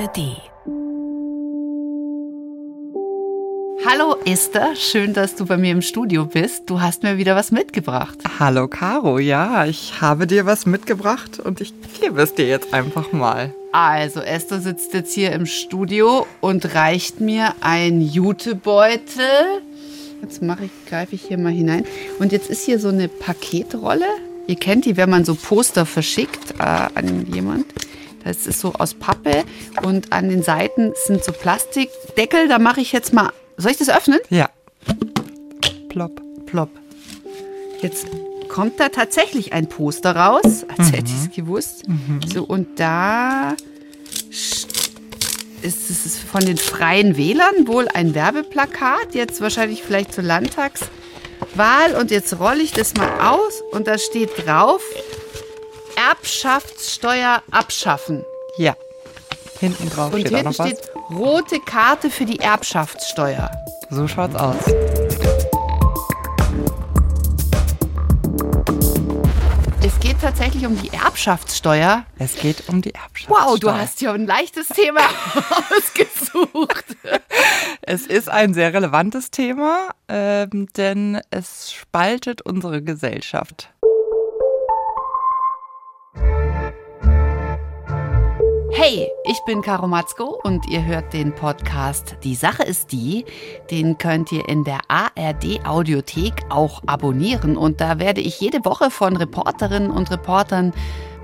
ARD. Hallo Esther, schön, dass du bei mir im Studio bist. Du hast mir wieder was mitgebracht. Hallo Caro, ja, ich habe dir was mitgebracht und ich gebe es dir jetzt einfach mal. Also, Esther sitzt jetzt hier im Studio und reicht mir ein Jutebeutel. Jetzt mache ich, greife ich hier mal hinein. Und jetzt ist hier so eine Paketrolle. Ihr kennt die, wenn man so Poster verschickt äh, an jemand. Das ist so aus Pappe und an den Seiten sind so Plastikdeckel. Da mache ich jetzt mal. Soll ich das öffnen? Ja. Plopp. Plopp. Jetzt kommt da tatsächlich ein Poster raus, als hätte ich es gewusst. So, und da ist es von den Freien Wählern wohl ein Werbeplakat, jetzt wahrscheinlich vielleicht zur Landtagswahl. Und jetzt rolle ich das mal aus und da steht drauf, Erbschaftssteuer abschaffen. Ja. Hinten drauf Und steht auch hinten noch was. steht rote Karte für die Erbschaftssteuer. So schaut's aus. Es geht tatsächlich um die Erbschaftssteuer. Es geht um die Erbschaftssteuer. Wow, du hast ja ein leichtes Thema ausgesucht. Es ist ein sehr relevantes Thema, ähm, denn es spaltet unsere Gesellschaft. Hey, ich bin Caro Matzko und ihr hört den Podcast Die Sache ist die. Den könnt ihr in der ARD Audiothek auch abonnieren und da werde ich jede Woche von Reporterinnen und Reportern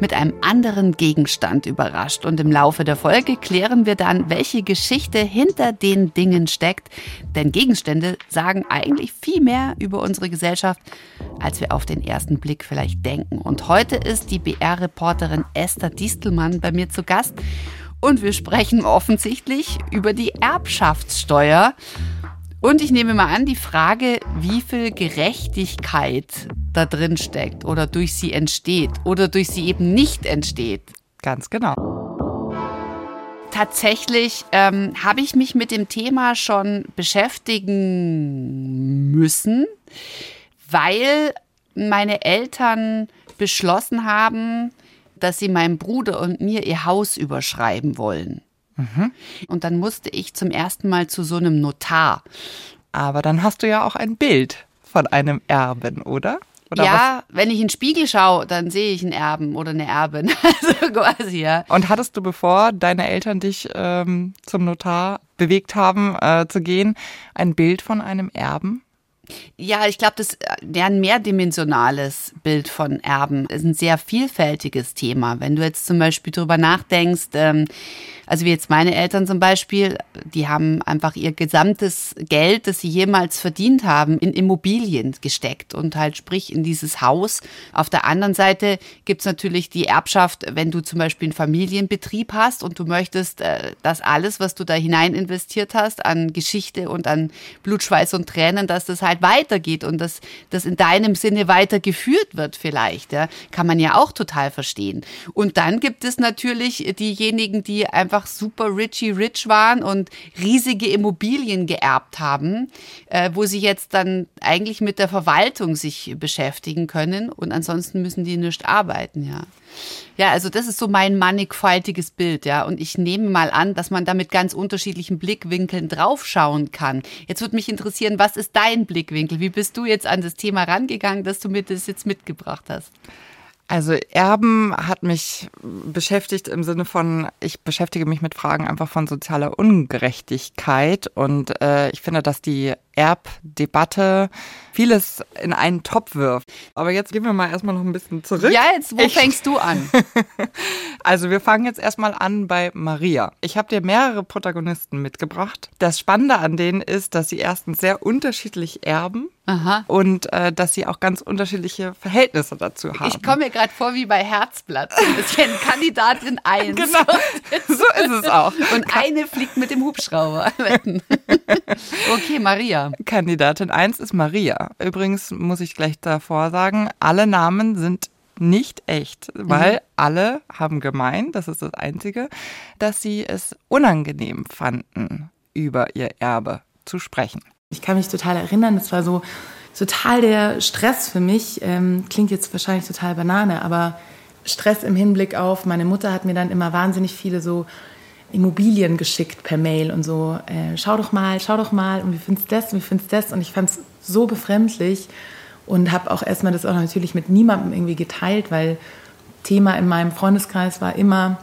mit einem anderen Gegenstand überrascht und im Laufe der Folge klären wir dann, welche Geschichte hinter den Dingen steckt, denn Gegenstände sagen eigentlich viel mehr über unsere Gesellschaft, als wir auf den ersten Blick vielleicht denken. Und heute ist die BR-Reporterin Esther Distelmann bei mir zu Gast und wir sprechen offensichtlich über die Erbschaftssteuer. Und ich nehme mal an, die Frage, wie viel Gerechtigkeit da drin steckt oder durch sie entsteht oder durch sie eben nicht entsteht. Ganz genau. Tatsächlich ähm, habe ich mich mit dem Thema schon beschäftigen müssen, weil meine Eltern beschlossen haben, dass sie meinem Bruder und mir ihr Haus überschreiben wollen. Und dann musste ich zum ersten Mal zu so einem Notar. Aber dann hast du ja auch ein Bild von einem Erben, oder? oder ja, wenn ich in den Spiegel schaue, dann sehe ich einen Erben oder eine Erbin. Also quasi, ja. Was? Und hattest du, bevor deine Eltern dich ähm, zum Notar bewegt haben, äh, zu gehen, ein Bild von einem Erben? Ja, ich glaube, das ist ein mehrdimensionales Bild von Erben ist ein sehr vielfältiges Thema. Wenn du jetzt zum Beispiel drüber nachdenkst, ähm, also wie jetzt meine Eltern zum Beispiel, die haben einfach ihr gesamtes Geld, das sie jemals verdient haben, in Immobilien gesteckt und halt sprich in dieses Haus. Auf der anderen Seite gibt's natürlich die Erbschaft, wenn du zum Beispiel einen Familienbetrieb hast und du möchtest, äh, dass alles, was du da hinein investiert hast, an Geschichte und an Blut, Schweiß und Tränen, dass das halt weitergeht und dass das in deinem Sinne weitergeführt wird vielleicht. Ja, kann man ja auch total verstehen. Und dann gibt es natürlich diejenigen, die einfach super richy rich waren und riesige Immobilien geerbt haben, äh, wo sie jetzt dann eigentlich mit der Verwaltung sich beschäftigen können und ansonsten müssen die nicht arbeiten, ja. Ja, also das ist so mein mannigfaltiges Bild, ja. Und ich nehme mal an, dass man da mit ganz unterschiedlichen Blickwinkeln draufschauen kann. Jetzt würde mich interessieren, was ist dein Blickwinkel? Wie bist du jetzt an das Thema rangegangen, dass du mir das jetzt mitgebracht hast? Also Erben hat mich beschäftigt im Sinne von, ich beschäftige mich mit Fragen einfach von sozialer Ungerechtigkeit und äh, ich finde, dass die Erbdebatte vieles in einen Topf wirft. Aber jetzt gehen wir mal erstmal noch ein bisschen zurück. Ja, jetzt, wo Ich- fängst du an? Also wir fangen jetzt erstmal an bei Maria. Ich habe dir mehrere Protagonisten mitgebracht. Das Spannende an denen ist, dass sie erstens sehr unterschiedlich erben Aha. und äh, dass sie auch ganz unterschiedliche Verhältnisse dazu haben. Ich komme mir gerade vor wie bei Herzblatt. Ein bisschen Kandidatin 1. Genau, so ist es auch. Und eine fliegt mit dem Hubschrauber. okay, Maria. Kandidatin 1 ist Maria. Übrigens muss ich gleich davor sagen, alle Namen sind nicht echt, weil alle haben gemeint, das ist das Einzige, dass sie es unangenehm fanden, über ihr Erbe zu sprechen. Ich kann mich total erinnern, das war so total der Stress für mich. Ähm, klingt jetzt wahrscheinlich total Banane, aber Stress im Hinblick auf, meine Mutter hat mir dann immer wahnsinnig viele so Immobilien geschickt per Mail und so, äh, schau doch mal, schau doch mal und wie findest das und wie findest das und ich fand es so befremdlich und habe auch erstmal das auch natürlich mit niemandem irgendwie geteilt, weil Thema in meinem Freundeskreis war immer,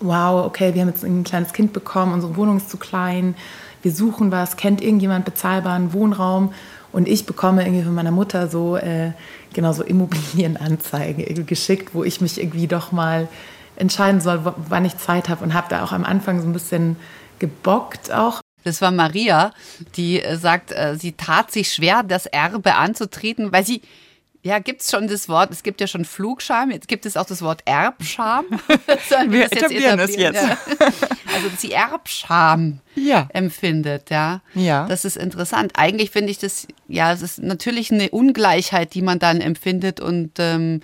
wow, okay, wir haben jetzt ein kleines Kind bekommen, unsere Wohnung ist zu klein, wir suchen was, kennt irgendjemand bezahlbaren Wohnraum und ich bekomme irgendwie von meiner Mutter so, äh, genau so Immobilienanzeigen geschickt, wo ich mich irgendwie doch mal entscheiden soll, wann ich Zeit habe und habe da auch am Anfang so ein bisschen gebockt auch. Das war Maria, die äh, sagt, äh, sie tat sich schwer, das Erbe anzutreten, weil sie ja, gibt es schon das Wort, es gibt ja schon Flugscham, jetzt gibt es auch das Wort Erbscham. wir, wir etablieren es jetzt. Also, dass sie Erbscham ja. empfindet, ja. Ja. Das ist interessant. Eigentlich finde ich das, ja, es ist natürlich eine Ungleichheit, die man dann empfindet und ähm,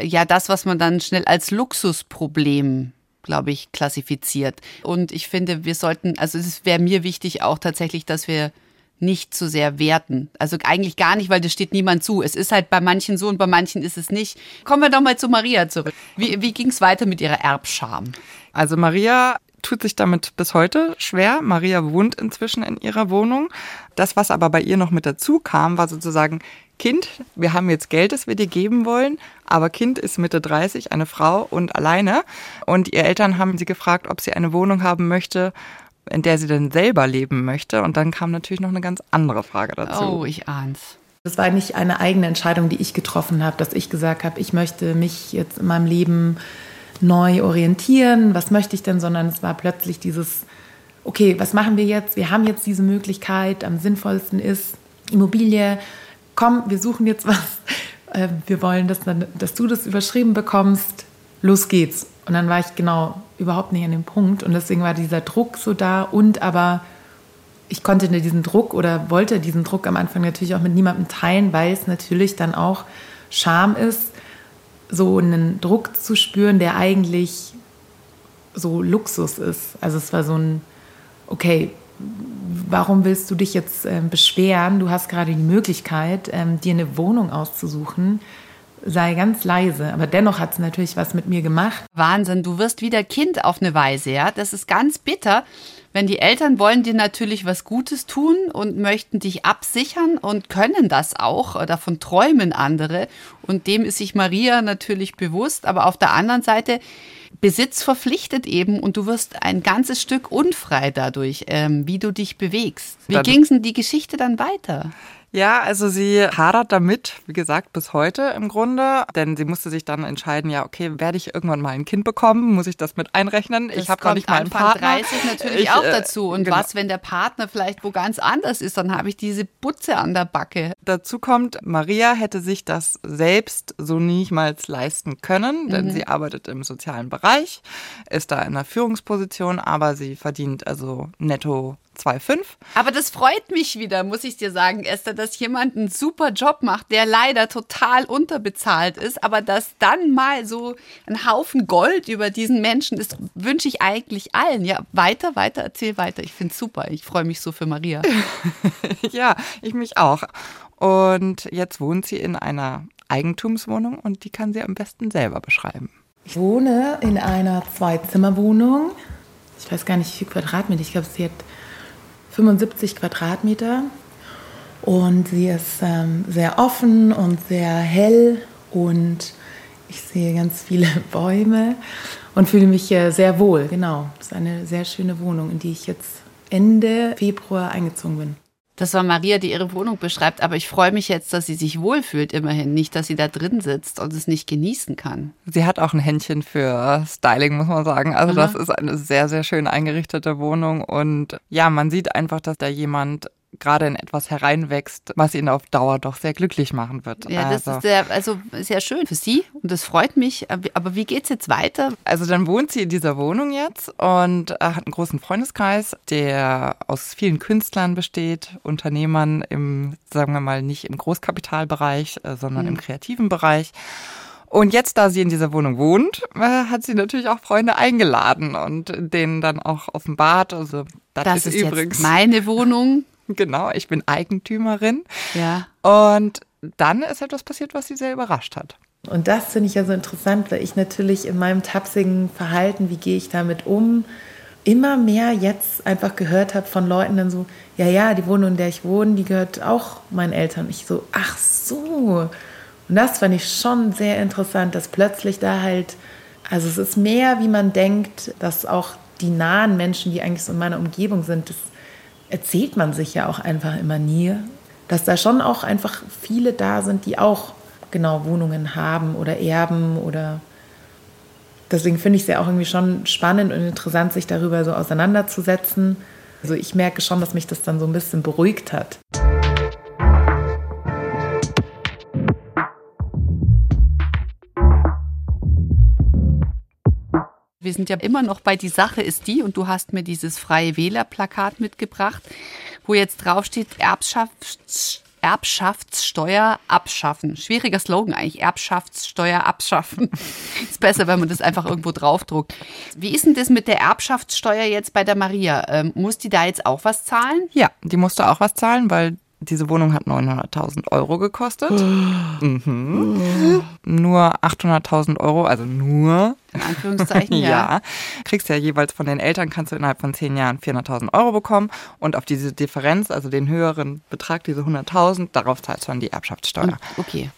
ja, das, was man dann schnell als Luxusproblem glaube ich, klassifiziert. Und ich finde, wir sollten, also es wäre mir wichtig auch tatsächlich, dass wir nicht zu sehr werten. Also eigentlich gar nicht, weil das steht niemand zu. Es ist halt bei manchen so und bei manchen ist es nicht. Kommen wir doch mal zu Maria zurück. Wie, wie ging es weiter mit ihrer Erbscham? Also Maria tut sich damit bis heute schwer. Maria wohnt inzwischen in ihrer Wohnung. Das, was aber bei ihr noch mit dazu kam, war sozusagen, Kind, wir haben jetzt Geld, das wir dir geben wollen, aber Kind ist Mitte 30, eine Frau und alleine. Und ihr Eltern haben sie gefragt, ob sie eine Wohnung haben möchte, in der sie denn selber leben möchte. Und dann kam natürlich noch eine ganz andere Frage dazu. Oh, ich ahn's. Das war nicht eine eigene Entscheidung, die ich getroffen habe, dass ich gesagt habe, ich möchte mich jetzt in meinem Leben neu orientieren. Was möchte ich denn? Sondern es war plötzlich dieses, okay, was machen wir jetzt? Wir haben jetzt diese Möglichkeit. Am sinnvollsten ist Immobilie. Komm, wir suchen jetzt was. Äh, wir wollen, dass, dann, dass du das überschrieben bekommst. Los geht's. Und dann war ich genau überhaupt nicht an dem Punkt. Und deswegen war dieser Druck so da. Und aber ich konnte diesen Druck oder wollte diesen Druck am Anfang natürlich auch mit niemandem teilen, weil es natürlich dann auch Scham ist, so einen Druck zu spüren, der eigentlich so Luxus ist. Also es war so ein, okay, warum willst du dich jetzt äh, beschweren? Du hast gerade die Möglichkeit, ähm, dir eine Wohnung auszusuchen sei ganz leise. Aber dennoch hat es natürlich was mit mir gemacht. Wahnsinn, du wirst wieder Kind auf eine Weise, ja. Das ist ganz bitter. Wenn die Eltern wollen dir natürlich was Gutes tun und möchten dich absichern und können das auch, davon träumen andere. Und dem ist sich Maria natürlich bewusst. Aber auf der anderen Seite, Besitz verpflichtet eben und du wirst ein ganzes Stück unfrei dadurch, ähm, wie du dich bewegst. Wie ging es denn die Geschichte dann weiter? Ja, also sie hadert damit, wie gesagt, bis heute im Grunde, denn sie musste sich dann entscheiden, ja, okay, werde ich irgendwann mal ein Kind bekommen, muss ich das mit einrechnen? Das ich habe noch nicht mal einen Anfang Partner. 30 natürlich ich, auch äh, dazu und genau. was, wenn der Partner vielleicht wo ganz anders ist, dann habe ich diese Butze an der Backe. Dazu kommt, Maria hätte sich das selbst so niemals leisten können, denn mhm. sie arbeitet im sozialen Bereich, ist da in einer Führungsposition, aber sie verdient also netto 2,5. Aber das freut mich wieder, muss ich dir sagen, Esther, dass jemand einen super Job macht, der leider total unterbezahlt ist, aber dass dann mal so ein Haufen Gold über diesen Menschen ist, wünsche ich eigentlich allen. Ja, weiter, weiter, erzähl weiter. Ich finde es super. Ich freue mich so für Maria. ja, ich mich auch. Und jetzt wohnt sie in einer Eigentumswohnung und die kann sie am besten selber beschreiben. Ich wohne in einer Zwei-Zimmer-Wohnung. Ich weiß gar nicht, wie viel Quadratmeter. Ich glaube, sie hat 75 Quadratmeter und sie ist ähm, sehr offen und sehr hell und ich sehe ganz viele Bäume und fühle mich äh, sehr wohl. Genau, das ist eine sehr schöne Wohnung, in die ich jetzt Ende Februar eingezogen bin. Das war Maria, die ihre Wohnung beschreibt, aber ich freue mich jetzt, dass sie sich wohlfühlt immerhin, nicht, dass sie da drin sitzt und es nicht genießen kann. Sie hat auch ein Händchen für Styling, muss man sagen. Also Aha. das ist eine sehr, sehr schön eingerichtete Wohnung und ja, man sieht einfach, dass da jemand gerade in etwas hereinwächst, was ihn auf Dauer doch sehr glücklich machen wird. Ja, das also. ist sehr, also sehr schön für sie und das freut mich. Aber wie geht es jetzt weiter? Also dann wohnt sie in dieser Wohnung jetzt und äh, hat einen großen Freundeskreis, der aus vielen Künstlern besteht, Unternehmern im, sagen wir mal, nicht im Großkapitalbereich, äh, sondern mhm. im kreativen Bereich. Und jetzt, da sie in dieser Wohnung wohnt, äh, hat sie natürlich auch Freunde eingeladen und denen dann auch offenbart. Also das, das ist, ist übrigens meine Wohnung. Genau, ich bin Eigentümerin. Ja. Und dann ist etwas passiert, was sie sehr überrascht hat. Und das finde ich ja so interessant, weil ich natürlich in meinem tapsigen Verhalten, wie gehe ich damit um, immer mehr jetzt einfach gehört habe von Leuten dann so, ja, ja, die Wohnung, in der ich wohne, die gehört auch meinen Eltern. Ich so, ach so. Und das fand ich schon sehr interessant, dass plötzlich da halt, also es ist mehr, wie man denkt, dass auch die nahen Menschen, die eigentlich so in meiner Umgebung sind, das erzählt man sich ja auch einfach immer nie, dass da schon auch einfach viele da sind, die auch genau Wohnungen haben oder erben oder deswegen finde ich es ja auch irgendwie schon spannend und interessant, sich darüber so auseinanderzusetzen. Also ich merke schon, dass mich das dann so ein bisschen beruhigt hat. Wir sind ja immer noch bei die Sache ist die und du hast mir dieses Freie Wähler-Plakat mitgebracht, wo jetzt draufsteht Erbschafts Erbschaftssteuer abschaffen. Schwieriger Slogan eigentlich, Erbschaftssteuer abschaffen. Ist besser, wenn man das einfach irgendwo draufdruckt. Wie ist denn das mit der Erbschaftssteuer jetzt bei der Maria? Ähm, muss die da jetzt auch was zahlen? Ja, die musste auch was zahlen, weil diese Wohnung hat 900.000 Euro gekostet. mhm. Nur 800.000 Euro, also nur. In Anführungszeichen, ja. ja. Kriegst ja jeweils von den Eltern, kannst du innerhalb von zehn Jahren 400.000 Euro bekommen. Und auf diese Differenz, also den höheren Betrag, diese 100.000, darauf zahlst du dann die Erbschaftssteuer. Okay.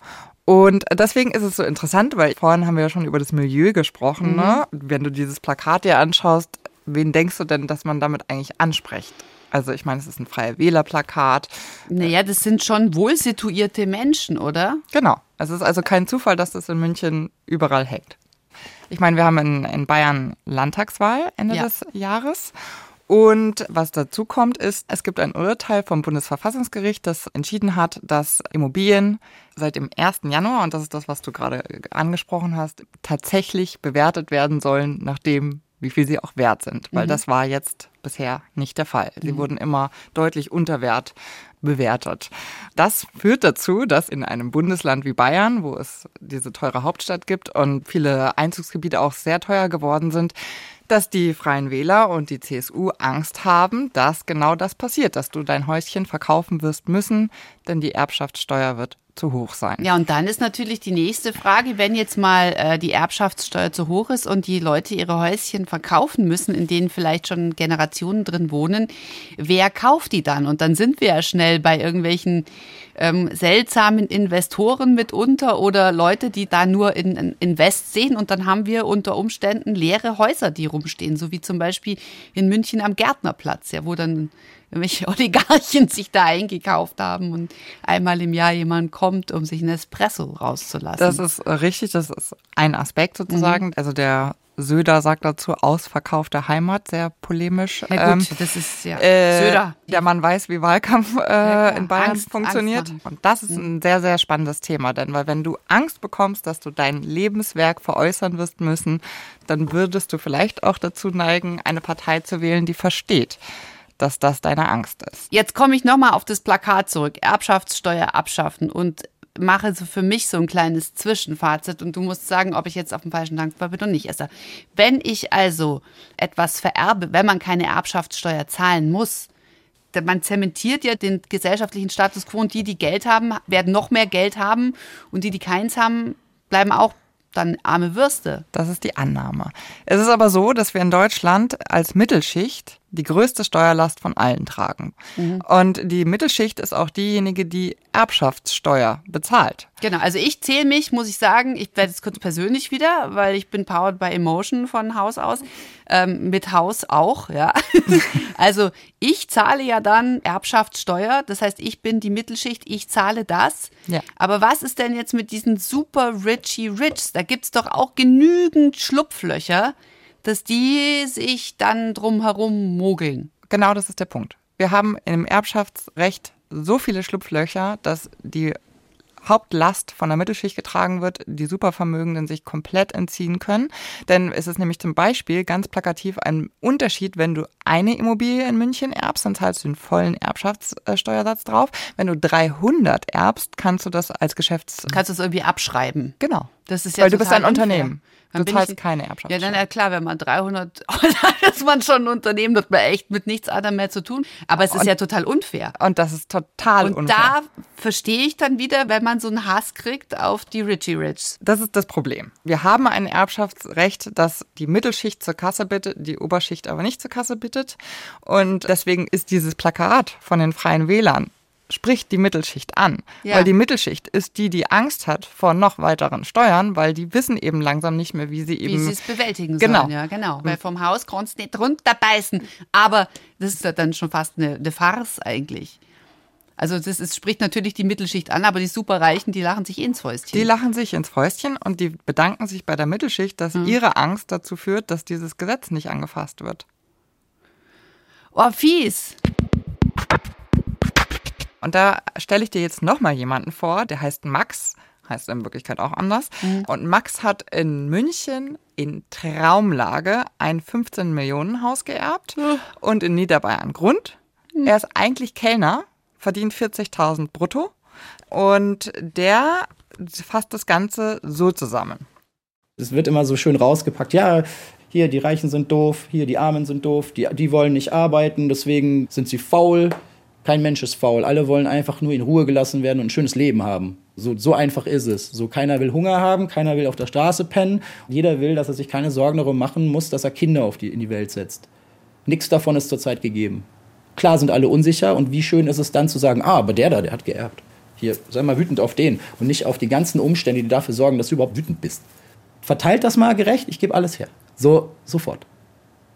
Und deswegen ist es so interessant, weil vorhin haben wir ja schon über das Milieu gesprochen. Mhm. Ne? Wenn du dieses Plakat dir anschaust, wen denkst du denn, dass man damit eigentlich anspricht? Also ich meine, es ist ein freier Wählerplakat. Naja, das sind schon wohl situierte Menschen, oder? Genau. Es ist also kein Zufall, dass das in München überall hängt. Ich meine, wir haben in, in Bayern Landtagswahl Ende ja. des Jahres. Und was dazu kommt, ist, es gibt ein Urteil vom Bundesverfassungsgericht, das entschieden hat, dass Immobilien seit dem 1. Januar, und das ist das, was du gerade angesprochen hast, tatsächlich bewertet werden sollen, nachdem wie viel sie auch wert sind, weil mhm. das war jetzt bisher nicht der Fall. Sie mhm. wurden immer deutlich unter Wert bewertet. Das führt dazu, dass in einem Bundesland wie Bayern, wo es diese teure Hauptstadt gibt und viele Einzugsgebiete auch sehr teuer geworden sind, dass die Freien Wähler und die CSU Angst haben, dass genau das passiert, dass du dein Häuschen verkaufen wirst müssen, denn die Erbschaftssteuer wird zu hoch sein. Ja, und dann ist natürlich die nächste Frage, wenn jetzt mal äh, die Erbschaftssteuer zu hoch ist und die Leute ihre Häuschen verkaufen müssen, in denen vielleicht schon Generationen drin wohnen, wer kauft die dann? Und dann sind wir ja schnell bei irgendwelchen ähm, seltsamen Investoren mitunter oder Leute, die da nur in, in Invest sehen und dann haben wir unter Umständen leere Häuser, die rumstehen, so wie zum Beispiel in München am Gärtnerplatz, ja, wo dann irgendwelche Oligarchen sich da eingekauft haben und einmal im Jahr jemand kommt, um sich ein Espresso rauszulassen. Das ist richtig, das ist ein Aspekt sozusagen. Mhm. Also der Söder sagt dazu ausverkaufte Heimat, sehr polemisch. Ja gut, ähm, das ist ja äh, Söder. Der Mann weiß, wie Wahlkampf äh, ja, in Bayern Angst, funktioniert. Angst und das ist mhm. ein sehr, sehr spannendes Thema, denn weil wenn du Angst bekommst, dass du dein Lebenswerk veräußern wirst müssen, dann würdest du vielleicht auch dazu neigen, eine Partei zu wählen, die versteht, dass das deine Angst ist. Jetzt komme ich nochmal auf das Plakat zurück. Erbschaftssteuer abschaffen und mache so für mich so ein kleines Zwischenfazit und du musst sagen, ob ich jetzt auf dem falschen Dankbar bin oder nicht. Esther. Wenn ich also etwas vererbe, wenn man keine Erbschaftssteuer zahlen muss, man zementiert ja den gesellschaftlichen Status quo und die, die Geld haben, werden noch mehr Geld haben und die, die keins haben, bleiben auch dann arme Würste. Das ist die Annahme. Es ist aber so, dass wir in Deutschland als Mittelschicht die größte Steuerlast von allen tragen. Mhm. Und die Mittelschicht ist auch diejenige, die Erbschaftssteuer bezahlt. Genau, also ich zähle mich, muss ich sagen, ich werde jetzt kurz persönlich wieder, weil ich bin powered by Emotion von Haus aus, ähm, mit Haus auch, ja. also ich zahle ja dann Erbschaftssteuer, das heißt, ich bin die Mittelschicht, ich zahle das. Ja. Aber was ist denn jetzt mit diesen super richy Rich? Da gibt es doch auch genügend Schlupflöcher dass die sich dann drumherum mogeln. Genau das ist der Punkt. Wir haben im Erbschaftsrecht so viele Schlupflöcher, dass die Hauptlast von der Mittelschicht getragen wird, die Supervermögenden sich komplett entziehen können. Denn es ist nämlich zum Beispiel ganz plakativ ein Unterschied, wenn du eine Immobilie in München erbst, dann zahlst du den vollen Erbschaftssteuersatz drauf. Wenn du 300 erbst, kannst du das als Geschäfts... Kannst du es irgendwie abschreiben. Genau. Das ist ja Weil du bist ein Unternehmen. Du zahlst keine Erbschaftssteuer. Ja, dann ja klar, wenn man 300, dann ist man schon ein Unternehmen, hat man echt mit nichts anderem mehr zu tun. Aber es ist Und- ja total unfair. Und das ist total Und unfair. da verstehe ich dann wieder, wenn man so einen Hass kriegt auf die Richie Rich. Das ist das Problem. Wir haben ein Erbschaftsrecht, das die Mittelschicht zur Kasse bittet, die Oberschicht aber nicht zur Kasse bittet. Und deswegen ist dieses Plakat von den Freien Wählern spricht die Mittelschicht an. Ja. Weil die Mittelschicht ist die, die Angst hat vor noch weiteren Steuern, weil die wissen eben langsam nicht mehr, wie sie Wie eben sie es bewältigen Genau. sollen. Ja, genau. Weil vom Haus kannst du nicht runterbeißen. Aber das ist ja dann schon fast eine, eine Farce eigentlich. Also das ist, spricht natürlich die Mittelschicht an, aber die Superreichen, die lachen sich ins Fäustchen. Die lachen sich ins Fäustchen und die bedanken sich bei der Mittelschicht, dass Mhm. ihre Angst dazu führt, dass dieses Gesetz nicht angefasst wird. oh, fies. Und da stelle ich dir jetzt nochmal jemanden vor, der heißt Max, heißt in Wirklichkeit auch anders. Und Max hat in München in Traumlage ein 15 Millionen Haus geerbt und in Niederbayern Grund. Er ist eigentlich Kellner, verdient 40.000 brutto und der fasst das Ganze so zusammen. Es wird immer so schön rausgepackt. Ja, hier, die Reichen sind doof, hier, die Armen sind doof, die, die wollen nicht arbeiten, deswegen sind sie faul. Kein Mensch ist faul. Alle wollen einfach nur in Ruhe gelassen werden und ein schönes Leben haben. So, so einfach ist es. So, keiner will Hunger haben, keiner will auf der Straße pennen. Jeder will, dass er sich keine Sorgen darum machen muss, dass er Kinder auf die, in die Welt setzt. Nichts davon ist zurzeit gegeben. Klar sind alle unsicher und wie schön ist es dann zu sagen, ah, aber der da, der hat geerbt. Hier, sei mal wütend auf den und nicht auf die ganzen Umstände, die dafür sorgen, dass du überhaupt wütend bist. Verteilt das mal gerecht, ich gebe alles her. So, sofort.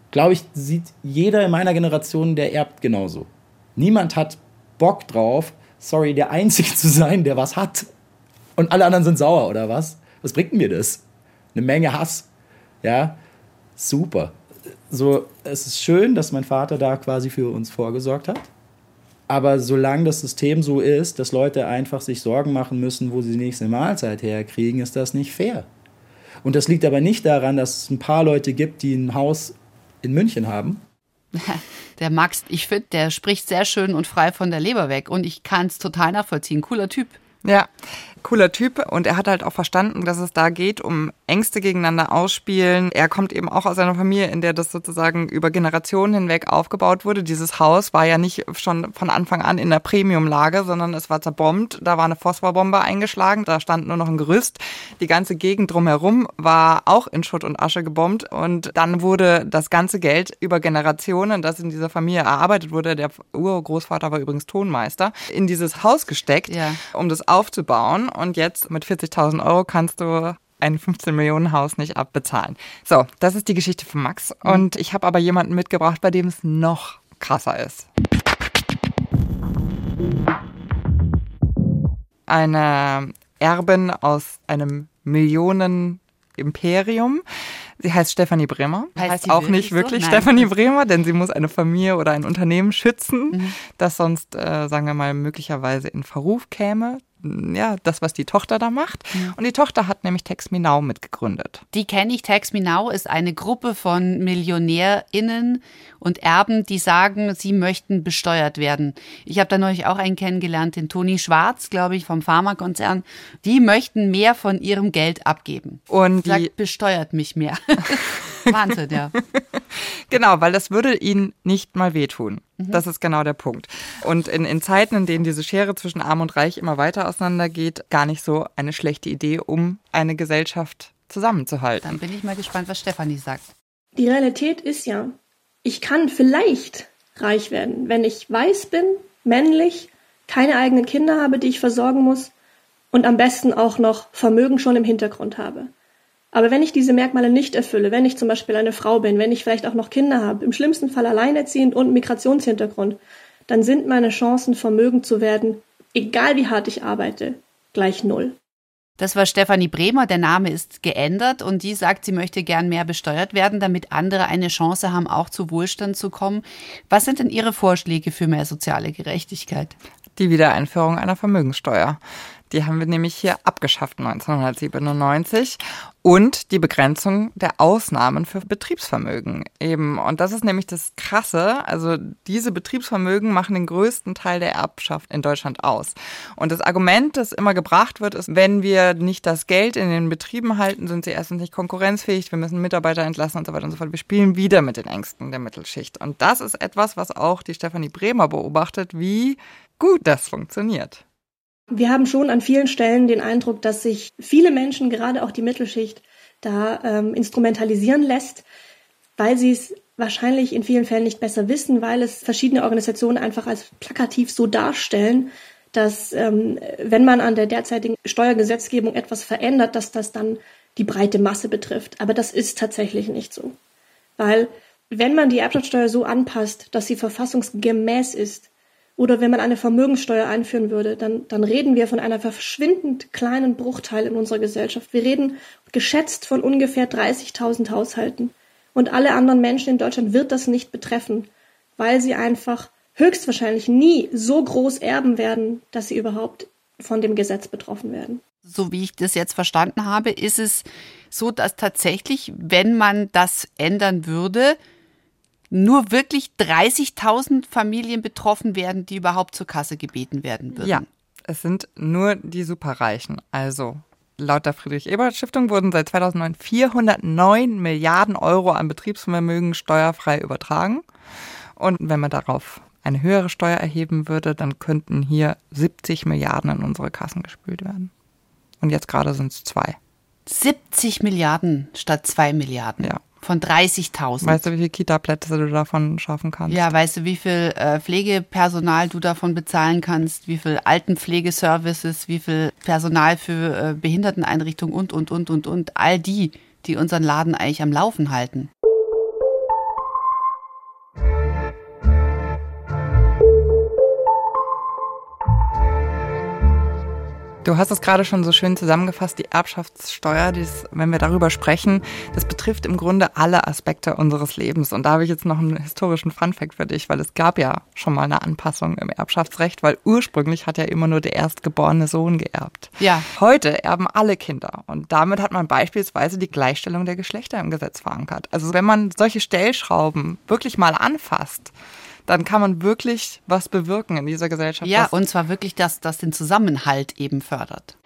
Glaube ich, sieht jeder in meiner Generation, der erbt genauso. Niemand hat Bock drauf, sorry, der Einzige zu sein, der was hat. Und alle anderen sind sauer, oder was? Was bringt mir das? Eine Menge Hass. Ja, super. So, es ist schön, dass mein Vater da quasi für uns vorgesorgt hat. Aber solange das System so ist, dass Leute einfach sich Sorgen machen müssen, wo sie die nächste Mahlzeit herkriegen, ist das nicht fair. Und das liegt aber nicht daran, dass es ein paar Leute gibt, die ein Haus in München haben. Der Max, ich finde, der spricht sehr schön und frei von der Leber weg. Und ich kann es total nachvollziehen. Cooler Typ. Ja, cooler Typ und er hat halt auch verstanden, dass es da geht um Ängste gegeneinander ausspielen. Er kommt eben auch aus einer Familie, in der das sozusagen über Generationen hinweg aufgebaut wurde. Dieses Haus war ja nicht schon von Anfang an in der Premiumlage, sondern es war zerbombt. Da war eine Phosphorbombe eingeschlagen, da stand nur noch ein Gerüst. Die ganze Gegend drumherum war auch in Schutt und Asche gebombt und dann wurde das ganze Geld über Generationen, das in dieser Familie erarbeitet wurde, der Urgroßvater war übrigens Tonmeister, in dieses Haus gesteckt, Ja. um das aufzubauen. Und jetzt mit 40.000 Euro kannst du ein 15 Millionen Haus nicht abbezahlen. So, das ist die Geschichte von Max. Und ich habe aber jemanden mitgebracht, bei dem es noch krasser ist. Eine Erbin aus einem Millionen-Imperium. Sie heißt Stefanie Bremer. Heißt heißt auch wirklich nicht so? wirklich Nein. Stefanie Bremer, denn sie muss eine Familie oder ein Unternehmen schützen, Mhm. das sonst, äh, sagen wir mal, möglicherweise in Verruf käme. Ja, das, was die Tochter da macht. Mhm. Und die Tochter hat nämlich Tex Me Now mitgegründet. Die kenne ich. Tax Me Now ist eine Gruppe von MillionärInnen und Erben, die sagen, sie möchten besteuert werden. Ich habe da neulich auch einen kennengelernt, den Toni Schwarz, glaube ich, vom Pharmakonzern. Die möchten mehr von ihrem Geld abgeben. Und Sagt, besteuert mich mehr. Wahnsinn, ja. Genau, weil das würde ihnen nicht mal wehtun. Mhm. Das ist genau der Punkt. Und in, in Zeiten, in denen diese Schere zwischen Arm und Reich immer weiter auseinandergeht, gar nicht so eine schlechte Idee, um eine Gesellschaft zusammenzuhalten. Dann bin ich mal gespannt, was Stefanie sagt. Die Realität ist ja, ich kann vielleicht reich werden, wenn ich weiß bin, männlich, keine eigenen Kinder habe, die ich versorgen muss und am besten auch noch Vermögen schon im Hintergrund habe. Aber wenn ich diese Merkmale nicht erfülle, wenn ich zum Beispiel eine Frau bin, wenn ich vielleicht auch noch Kinder habe, im schlimmsten Fall alleinerziehend und Migrationshintergrund, dann sind meine Chancen, Vermögen zu werden, egal wie hart ich arbeite, gleich null. Das war Stefanie Bremer, der Name ist geändert und die sagt, sie möchte gern mehr besteuert werden, damit andere eine Chance haben, auch zu Wohlstand zu kommen. Was sind denn Ihre Vorschläge für mehr soziale Gerechtigkeit? Die Wiedereinführung einer Vermögenssteuer. Die haben wir nämlich hier abgeschafft 1997 und die Begrenzung der Ausnahmen für Betriebsvermögen eben. Und das ist nämlich das Krasse. Also diese Betriebsvermögen machen den größten Teil der Erbschaft in Deutschland aus. Und das Argument, das immer gebracht wird, ist, wenn wir nicht das Geld in den Betrieben halten, sind sie erstens nicht konkurrenzfähig, wir müssen Mitarbeiter entlassen und so weiter und so fort. Wir spielen wieder mit den Ängsten der Mittelschicht. Und das ist etwas, was auch die Stefanie Bremer beobachtet, wie gut das funktioniert. Wir haben schon an vielen Stellen den Eindruck, dass sich viele Menschen, gerade auch die Mittelschicht, da ähm, instrumentalisieren lässt, weil sie es wahrscheinlich in vielen Fällen nicht besser wissen, weil es verschiedene Organisationen einfach als plakativ so darstellen, dass ähm, wenn man an der derzeitigen Steuergesetzgebung etwas verändert, dass das dann die breite Masse betrifft. Aber das ist tatsächlich nicht so. Weil wenn man die Erbschaftssteuer so anpasst, dass sie verfassungsgemäß ist, oder wenn man eine Vermögenssteuer einführen würde, dann, dann reden wir von einer verschwindend kleinen Bruchteil in unserer Gesellschaft. Wir reden geschätzt von ungefähr 30.000 Haushalten. Und alle anderen Menschen in Deutschland wird das nicht betreffen, weil sie einfach höchstwahrscheinlich nie so groß erben werden, dass sie überhaupt von dem Gesetz betroffen werden. So wie ich das jetzt verstanden habe, ist es so, dass tatsächlich, wenn man das ändern würde, nur wirklich 30.000 Familien betroffen werden, die überhaupt zur Kasse gebeten werden würden. Ja, es sind nur die Superreichen. Also laut der Friedrich-Ebert-Stiftung wurden seit 2009 409 Milliarden Euro an Betriebsvermögen steuerfrei übertragen. Und wenn man darauf eine höhere Steuer erheben würde, dann könnten hier 70 Milliarden in unsere Kassen gespült werden. Und jetzt gerade sind es zwei. 70 Milliarden statt zwei Milliarden. Ja von 30.000. Weißt du, wie viele Kita-Plätze du davon schaffen kannst? Ja, weißt du, wie viel äh, Pflegepersonal du davon bezahlen kannst, wie viel Altenpflegeservices, wie viel Personal für äh, Behinderteneinrichtungen und, und, und, und, und. All die, die unseren Laden eigentlich am Laufen halten. Du hast es gerade schon so schön zusammengefasst, die Erbschaftssteuer, dies, wenn wir darüber sprechen, das betrifft im Grunde alle Aspekte unseres Lebens. Und da habe ich jetzt noch einen historischen Funfact für dich, weil es gab ja schon mal eine Anpassung im Erbschaftsrecht, weil ursprünglich hat ja immer nur der erstgeborene Sohn geerbt. Ja. Heute erben alle Kinder. Und damit hat man beispielsweise die Gleichstellung der Geschlechter im Gesetz verankert. Also wenn man solche Stellschrauben wirklich mal anfasst, dann kann man wirklich was bewirken in dieser Gesellschaft. Ja, und zwar wirklich, dass das den Zusammenhalt eben fördert.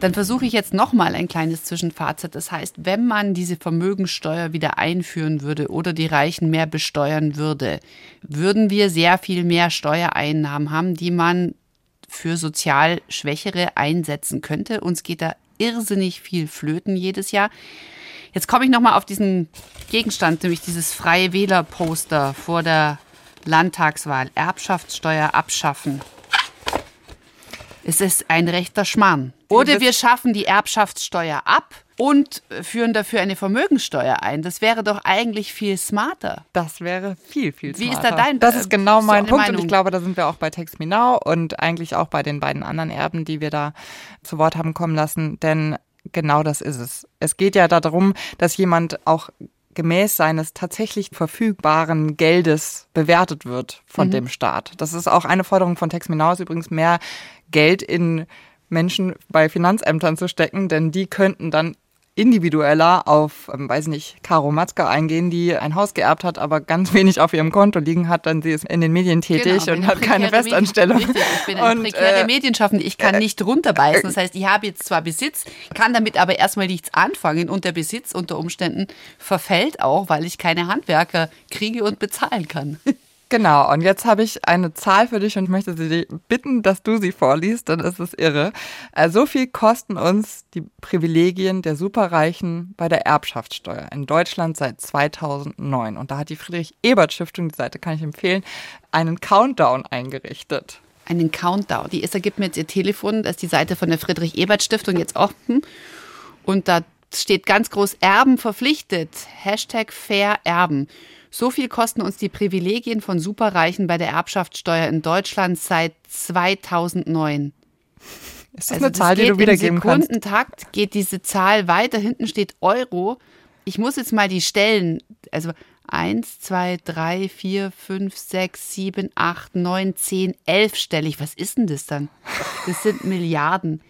Dann versuche ich jetzt nochmal ein kleines Zwischenfazit. Das heißt, wenn man diese Vermögensteuer wieder einführen würde oder die Reichen mehr besteuern würde, würden wir sehr viel mehr Steuereinnahmen haben, die man für sozial Schwächere einsetzen könnte. Uns geht da irrsinnig viel flöten jedes Jahr. Jetzt komme ich nochmal auf diesen Gegenstand, nämlich dieses freie Wählerposter vor der Landtagswahl. Erbschaftssteuer abschaffen. Es ist ein rechter Schmarrn. Oder wir schaffen die Erbschaftssteuer ab und führen dafür eine Vermögensteuer ein. Das wäre doch eigentlich viel smarter. Das wäre viel, viel smarter. Wie ist da dein Das ist genau mein Punkt Meinung? und ich glaube, da sind wir auch bei Text Me Now und eigentlich auch bei den beiden anderen Erben, die wir da zu Wort haben kommen lassen. Denn Genau das ist es. Es geht ja darum, dass jemand auch gemäß seines tatsächlich verfügbaren Geldes bewertet wird von mhm. dem Staat. Das ist auch eine Forderung von Tex Menaus übrigens mehr Geld in Menschen bei Finanzämtern zu stecken, denn die könnten dann individueller auf, ähm, weiß nicht, Caro Matzke eingehen, die ein Haus geerbt hat, aber ganz wenig auf ihrem Konto liegen hat, dann sie ist in den Medien tätig genau, und hat keine Festanstellung. Medien, richtig, ich bin eine und, prekäre äh, Medienschaffende, ich kann äh, nicht runterbeißen. Das heißt, ich habe jetzt zwar Besitz, kann damit aber erstmal nichts anfangen und der Besitz unter Umständen verfällt auch, weil ich keine Handwerker kriege und bezahlen kann. Genau, und jetzt habe ich eine Zahl für dich und möchte Sie bitten, dass du sie vorliest, denn es ist irre. Äh, so viel kosten uns die Privilegien der Superreichen bei der Erbschaftssteuer in Deutschland seit 2009. Und da hat die Friedrich-Ebert-Stiftung, die Seite kann ich empfehlen, einen Countdown eingerichtet. Einen Countdown. Die Esther gibt mir jetzt ihr Telefon, das ist die Seite von der Friedrich-Ebert-Stiftung jetzt offen. Und da steht ganz groß Erben verpflichtet. Hashtag Fair Erben. So viel kosten uns die Privilegien von Superreichen bei der Erbschaftssteuer in Deutschland seit 2009. Ist das also eine Zahl, die du wiedergeben kannst? Im Sekundentakt geht diese Zahl weiter. Hinten steht Euro. Ich muss jetzt mal die Stellen, also 1, 2, 3, 4, 5, 6, 7, 8, 9, 10, 11 stellig. Was ist denn das dann? Das sind Milliarden.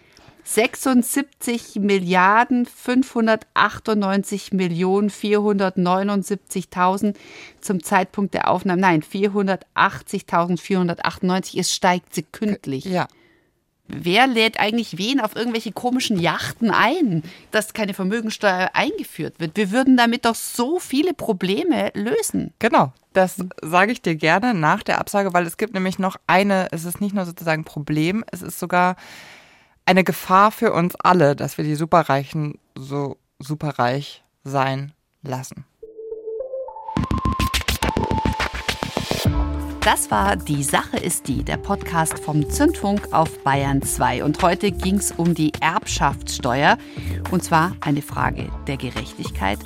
76 Milliarden 598 Millionen 479.000 zum Zeitpunkt der Aufnahme. Nein, 480.498. Es steigt sekündlich. Ja. Wer lädt eigentlich wen auf irgendwelche komischen Yachten ein, dass keine Vermögensteuer eingeführt wird? Wir würden damit doch so viele Probleme lösen. Genau, das sage ich dir gerne nach der Absage, weil es gibt nämlich noch eine, es ist nicht nur sozusagen ein Problem, es ist sogar eine Gefahr für uns alle, dass wir die Superreichen so superreich sein lassen. Das war Die Sache ist die, der Podcast vom Zündfunk auf Bayern 2. Und heute ging es um die Erbschaftssteuer. Und zwar eine Frage der Gerechtigkeit.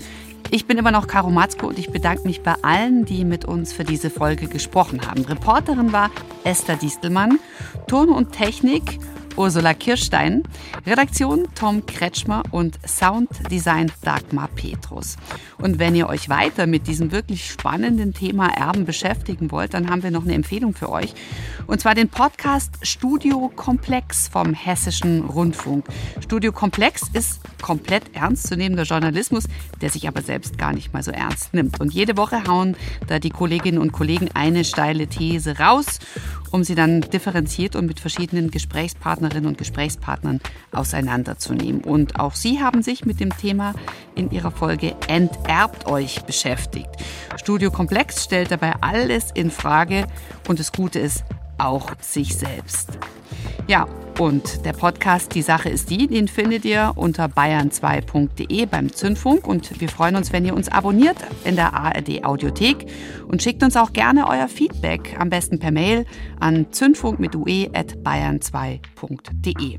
Ich bin immer noch Caro Matzko und ich bedanke mich bei allen, die mit uns für diese Folge gesprochen haben. Reporterin war Esther Distelmann, Ton und Technik Ursula Kirstein, Redaktion Tom Kretschmer und Sounddesign Dagmar Petrus. Und wenn ihr euch weiter mit diesem wirklich spannenden Thema Erben beschäftigen wollt, dann haben wir noch eine Empfehlung für euch. Und zwar den Podcast Studio Komplex vom Hessischen Rundfunk. Studio Komplex ist komplett ernstzunehmender Journalismus, der sich aber selbst gar nicht mal so ernst nimmt. Und jede Woche hauen da die Kolleginnen und Kollegen eine steile These raus, um sie dann differenziert und mit verschiedenen Gesprächspartnerinnen und Gesprächspartnern auseinanderzunehmen. Und auch sie haben sich mit dem Thema in ihrer Folge Enterbt euch beschäftigt. Studio Komplex stellt dabei alles in Frage und das Gute ist auch sich selbst. Ja, und der Podcast Die Sache ist die, den findet ihr unter bayern2.de beim Zündfunk. Und wir freuen uns, wenn ihr uns abonniert in der ARD Audiothek und schickt uns auch gerne euer Feedback, am besten per Mail an zündfunk mit ue at bayern2.de.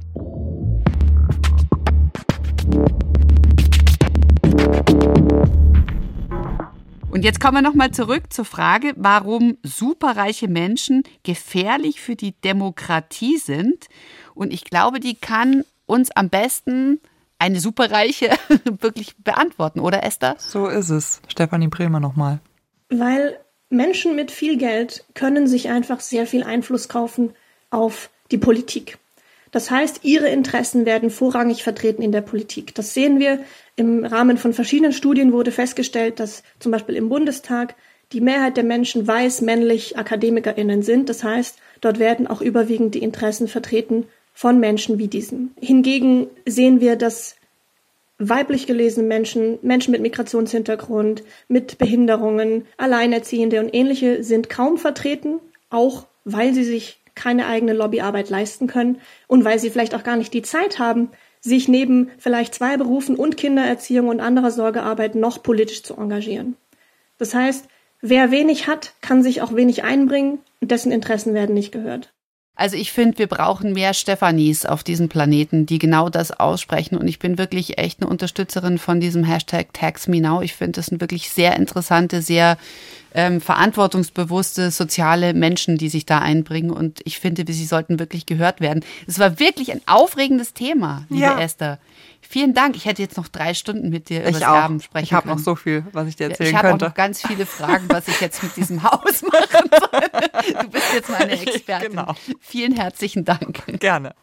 Und jetzt kommen wir nochmal zurück zur Frage, warum superreiche Menschen gefährlich für die Demokratie sind. Und ich glaube, die kann uns am besten eine Superreiche wirklich beantworten, oder Esther? So ist es. Stefanie Bremer nochmal. Weil Menschen mit viel Geld können sich einfach sehr viel Einfluss kaufen auf die Politik. Das heißt, ihre Interessen werden vorrangig vertreten in der Politik. Das sehen wir im Rahmen von verschiedenen Studien wurde festgestellt, dass zum Beispiel im Bundestag die Mehrheit der Menschen weiß männlich AkademikerInnen sind. Das heißt, dort werden auch überwiegend die Interessen vertreten von Menschen wie diesen. Hingegen sehen wir, dass weiblich gelesene Menschen, Menschen mit Migrationshintergrund, mit Behinderungen, Alleinerziehende und ähnliche sind kaum vertreten, auch weil sie sich keine eigene Lobbyarbeit leisten können und weil sie vielleicht auch gar nicht die Zeit haben, sich neben vielleicht zwei Berufen und Kindererziehung und anderer Sorgearbeit noch politisch zu engagieren. Das heißt, wer wenig hat, kann sich auch wenig einbringen und dessen Interessen werden nicht gehört. Also ich finde, wir brauchen mehr Stefanis auf diesem Planeten, die genau das aussprechen. Und ich bin wirklich echt eine Unterstützerin von diesem Hashtag TaxMeNow. Ich finde, das sind wirklich sehr interessante, sehr ähm, verantwortungsbewusste soziale Menschen, die sich da einbringen. Und ich finde, sie sollten wirklich gehört werden. Es war wirklich ein aufregendes Thema, liebe ja. Esther. Vielen Dank. Ich hätte jetzt noch drei Stunden mit dir über das Erben sprechen Ich habe noch so viel, was ich dir erzählen ich könnte. Ich habe noch ganz viele Fragen, was ich jetzt mit diesem Haus machen soll. Du bist jetzt meine Expertin. Genau. Vielen herzlichen Dank. Gerne.